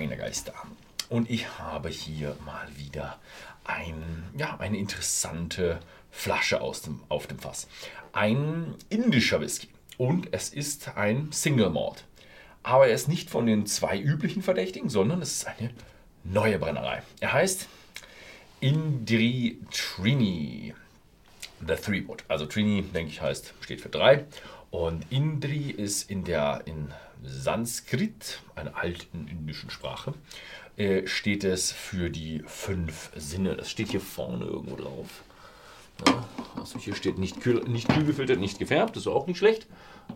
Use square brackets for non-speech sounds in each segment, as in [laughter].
feine Geister. Und ich habe hier mal wieder ein, ja, eine interessante Flasche aus dem, auf dem Fass. Ein indischer Whisky. Und es ist ein Single Malt. Aber er ist nicht von den zwei üblichen Verdächtigen, sondern es ist eine neue Brennerei. Er heißt Indri Trini. The Three Wood. Also Trini, denke ich, heißt, steht für drei. Und Indri ist in der in Sanskrit, einer alten indischen Sprache, äh, steht es für die fünf Sinne. Das steht hier vorne irgendwo drauf. Ja, also hier steht nicht kühl, nicht kühl gefiltert, nicht gefärbt, das ist auch nicht schlecht.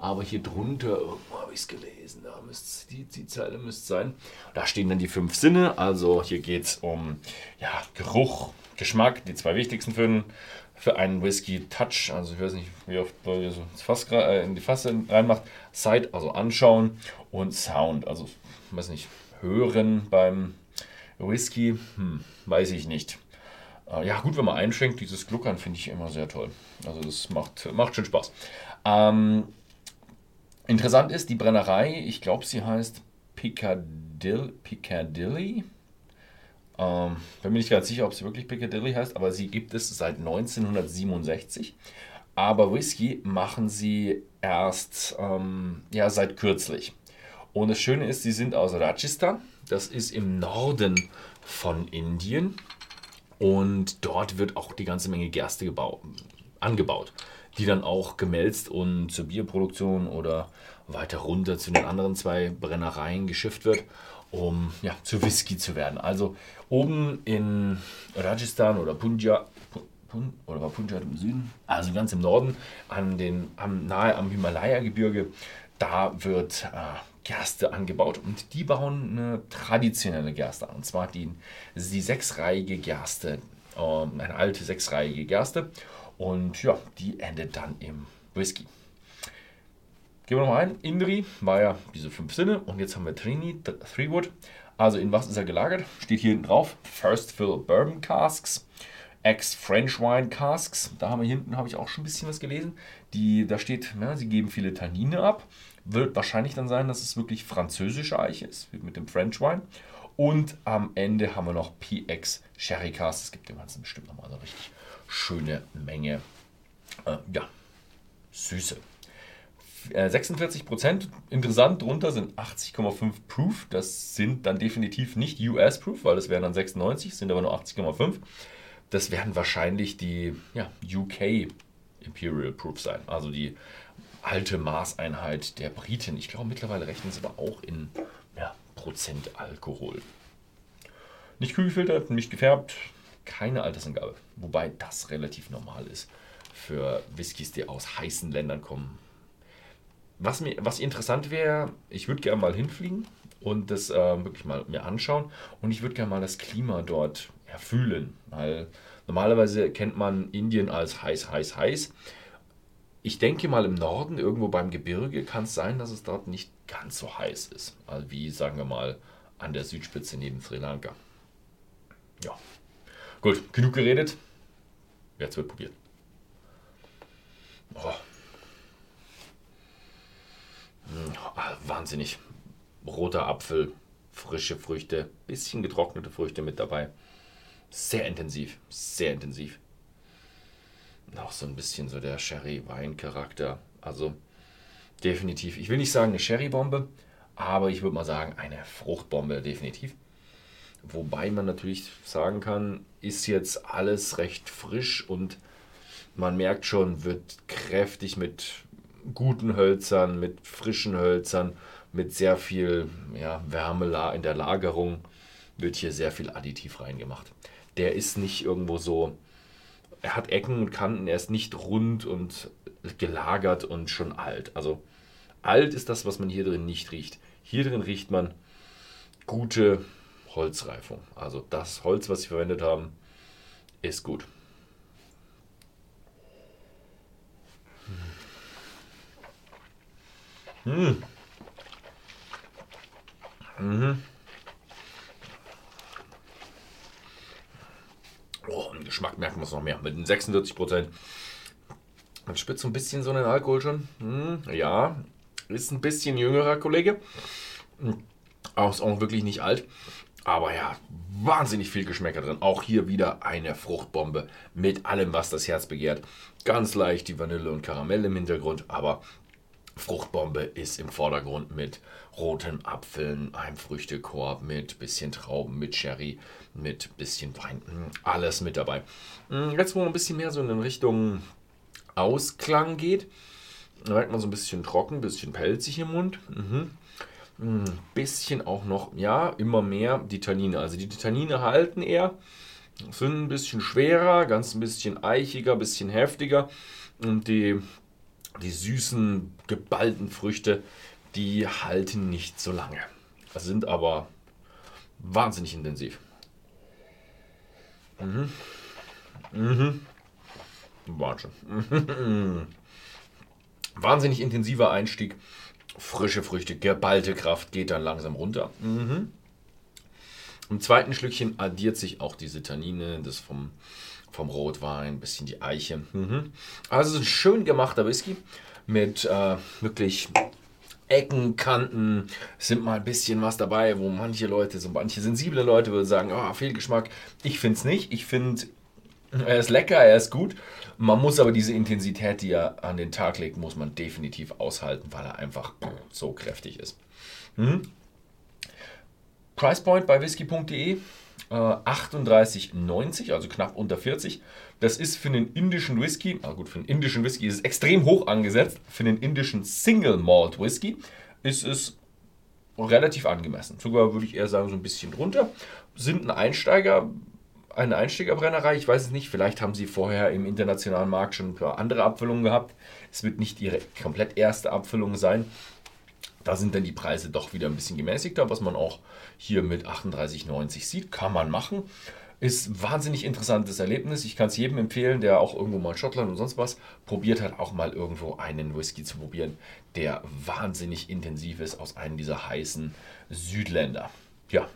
Aber hier drunter, irgendwo habe ich es gelesen, da müsste die, die Zeile müsste sein. Da stehen dann die fünf Sinne. Also hier geht es um ja, Geruch, Geschmack, die zwei wichtigsten für einen, für einen Whisky. Touch, also ich weiß nicht, wie oft man so das Fass, äh, in die Fasse reinmacht. Sight, also anschauen. Und Sound, also ich weiß nicht, hören beim Whisky, hm, weiß ich nicht. Äh, ja, gut, wenn man einschenkt, dieses Gluckern finde ich immer sehr toll. Also das macht, macht schon Spaß. Ähm, interessant ist, die Brennerei, ich glaube, sie heißt Piccadilly. Piccadilly. Ähm, bin mir nicht ganz sicher, ob sie wirklich Piccadilly heißt, aber sie gibt es seit 1967. Aber Whisky machen sie erst ähm, ja, seit kürzlich. Und das Schöne ist, sie sind aus Rajasthan. Das ist im Norden von Indien. Und dort wird auch die ganze Menge Gerste gebaut, angebaut, die dann auch gemälzt und zur Bierproduktion oder weiter runter zu den anderen zwei Brennereien geschifft wird, um ja, zu Whisky zu werden. Also oben in Rajasthan oder Punjab, oder war Punjab im Süden, also ganz im Norden, an den, am, nahe am Himalaya-Gebirge, da wird äh, Gerste angebaut und die bauen eine traditionelle Gerste an. Und zwar die, die sechsreihige Gerste, äh, eine alte sechsreihige Gerste. Und ja, die endet dann im Whisky. Gehen wir nochmal ein. Indri war ja diese fünf Sinne und jetzt haben wir Trini, Three Wood. Also in was ist er gelagert? Steht hier hinten drauf. First Fill Bourbon Casks. Ex-French Wine Casks. Da haben wir hinten, habe ich auch schon ein bisschen was gelesen. Die, da steht, ja, sie geben viele Tannine ab. Wird wahrscheinlich dann sein, dass es wirklich französische Eiche ist, mit dem French Wine. Und am Ende haben wir noch PX Sherry Cast. Das gibt dem Ganzen bestimmt nochmal eine richtig schöne Menge, äh, ja, Süße. 46 äh, Prozent. Interessant drunter sind 80,5 Proof. Das sind dann definitiv nicht US Proof, weil das wären dann 96, sind aber nur 80,5. Das werden wahrscheinlich die ja, UK Imperial Proof sein. Also die alte Maßeinheit der Briten. Ich glaube, mittlerweile rechnen sie aber auch in ja, Prozent Alkohol. Nicht kühl gefiltert, nicht gefärbt, keine Altersangabe. Wobei das relativ normal ist für Whiskys, die aus heißen Ländern kommen. Was, mir, was interessant wäre, ich würde gerne mal hinfliegen und das äh, wirklich mal mir anschauen. Und ich würde gerne mal das Klima dort ja, fühlen. Weil normalerweise kennt man Indien als heiß, heiß, heiß. Ich denke mal im Norden, irgendwo beim Gebirge, kann es sein, dass es dort nicht ganz so heiß ist. Also wie, sagen wir mal, an der Südspitze neben Sri Lanka. Ja. Gut, genug geredet. Jetzt wird probiert. Oh. Oh, wahnsinnig. Roter Apfel, frische Früchte, bisschen getrocknete Früchte mit dabei. Sehr intensiv, sehr intensiv auch so ein bisschen so der Sherry-Wein-Charakter. Also definitiv, ich will nicht sagen eine Sherry-Bombe, aber ich würde mal sagen eine Fruchtbombe definitiv. Wobei man natürlich sagen kann, ist jetzt alles recht frisch und man merkt schon, wird kräftig mit guten Hölzern, mit frischen Hölzern, mit sehr viel ja, Wärme in der Lagerung wird hier sehr viel Additiv reingemacht. Der ist nicht irgendwo so er hat Ecken und Kanten, er ist nicht rund und gelagert und schon alt. Also alt ist das, was man hier drin nicht riecht. Hier drin riecht man gute Holzreifung. Also das Holz, was sie verwendet haben, ist gut. Hm. Mhm. Oh, im Geschmack merken wir es noch mehr. Mit den 46 Prozent. Man spürt so ein bisschen so einen Alkohol schon. Hm, ja, ist ein bisschen jüngerer Kollege. Auch ist auch wirklich nicht alt. Aber ja, wahnsinnig viel Geschmäcker drin. Auch hier wieder eine Fruchtbombe mit allem, was das Herz begehrt. Ganz leicht die Vanille und Karamell im Hintergrund, aber Fruchtbombe ist im Vordergrund mit rotem Apfeln, einem Früchtekorb, mit bisschen Trauben, mit Sherry, mit bisschen Wein. Mm, alles mit dabei. Mm, jetzt, wo man ein bisschen mehr so in Richtung Ausklang geht, merkt man so ein bisschen trocken, ein bisschen pelzig im Mund. Mhm. Ein hm, bisschen auch noch, ja, immer mehr die Tannine. Also die Tannine halten eher, sind ein bisschen schwerer, ganz ein bisschen eichiger, ein bisschen heftiger. Und die, die süßen, geballten Früchte, die halten nicht so lange. Sind aber wahnsinnig intensiv. Mhm. Mhm. Wahnsinn. [laughs] Wahnsinnig intensiver Einstieg frische Früchte, geballte Kraft geht dann langsam runter. Mhm. Im zweiten Schlückchen addiert sich auch diese Tannine, das vom, vom Rotwein, ein bisschen die Eiche. Mhm. Also ein schön gemachter Whisky mit äh, wirklich Ecken, Kanten, sind mal ein bisschen was dabei, wo manche Leute, so manche sensible Leute würden sagen, oh, Fehlgeschmack. Ich finde es nicht. Ich finde, er ist lecker, er ist gut. Man muss aber diese Intensität, die er an den Tag legt, muss man definitiv aushalten, weil er einfach so kräftig ist. Mhm. Price Point bei whisky.de äh, 38,90, also knapp unter 40. Das ist für einen indischen Whisky, na gut, für einen indischen Whisky ist es extrem hoch angesetzt. Für einen indischen Single Malt Whisky ist es relativ angemessen. Sogar würde ich eher sagen, so ein bisschen drunter. Sind ein Einsteiger, eine Einsteigerbrennerei. Ich weiß es nicht. Vielleicht haben sie vorher im internationalen Markt schon ein paar andere Abfüllungen gehabt. Es wird nicht ihre komplett erste Abfüllung sein. Da sind dann die Preise doch wieder ein bisschen gemäßigter, was man auch hier mit 38,90 sieht. Kann man machen. Ist wahnsinnig interessantes Erlebnis. Ich kann es jedem empfehlen, der auch irgendwo mal in Schottland und sonst was probiert hat, auch mal irgendwo einen Whisky zu probieren, der wahnsinnig intensiv ist aus einem dieser heißen Südländer. Ja,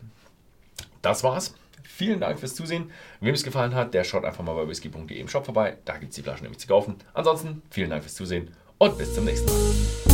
das war's. Vielen Dank fürs Zusehen. Wem es gefallen hat, der schaut einfach mal bei whisky.de im Shop vorbei. Da gibt es die Flaschen nämlich zu kaufen. Ansonsten vielen Dank fürs Zusehen und bis zum nächsten Mal.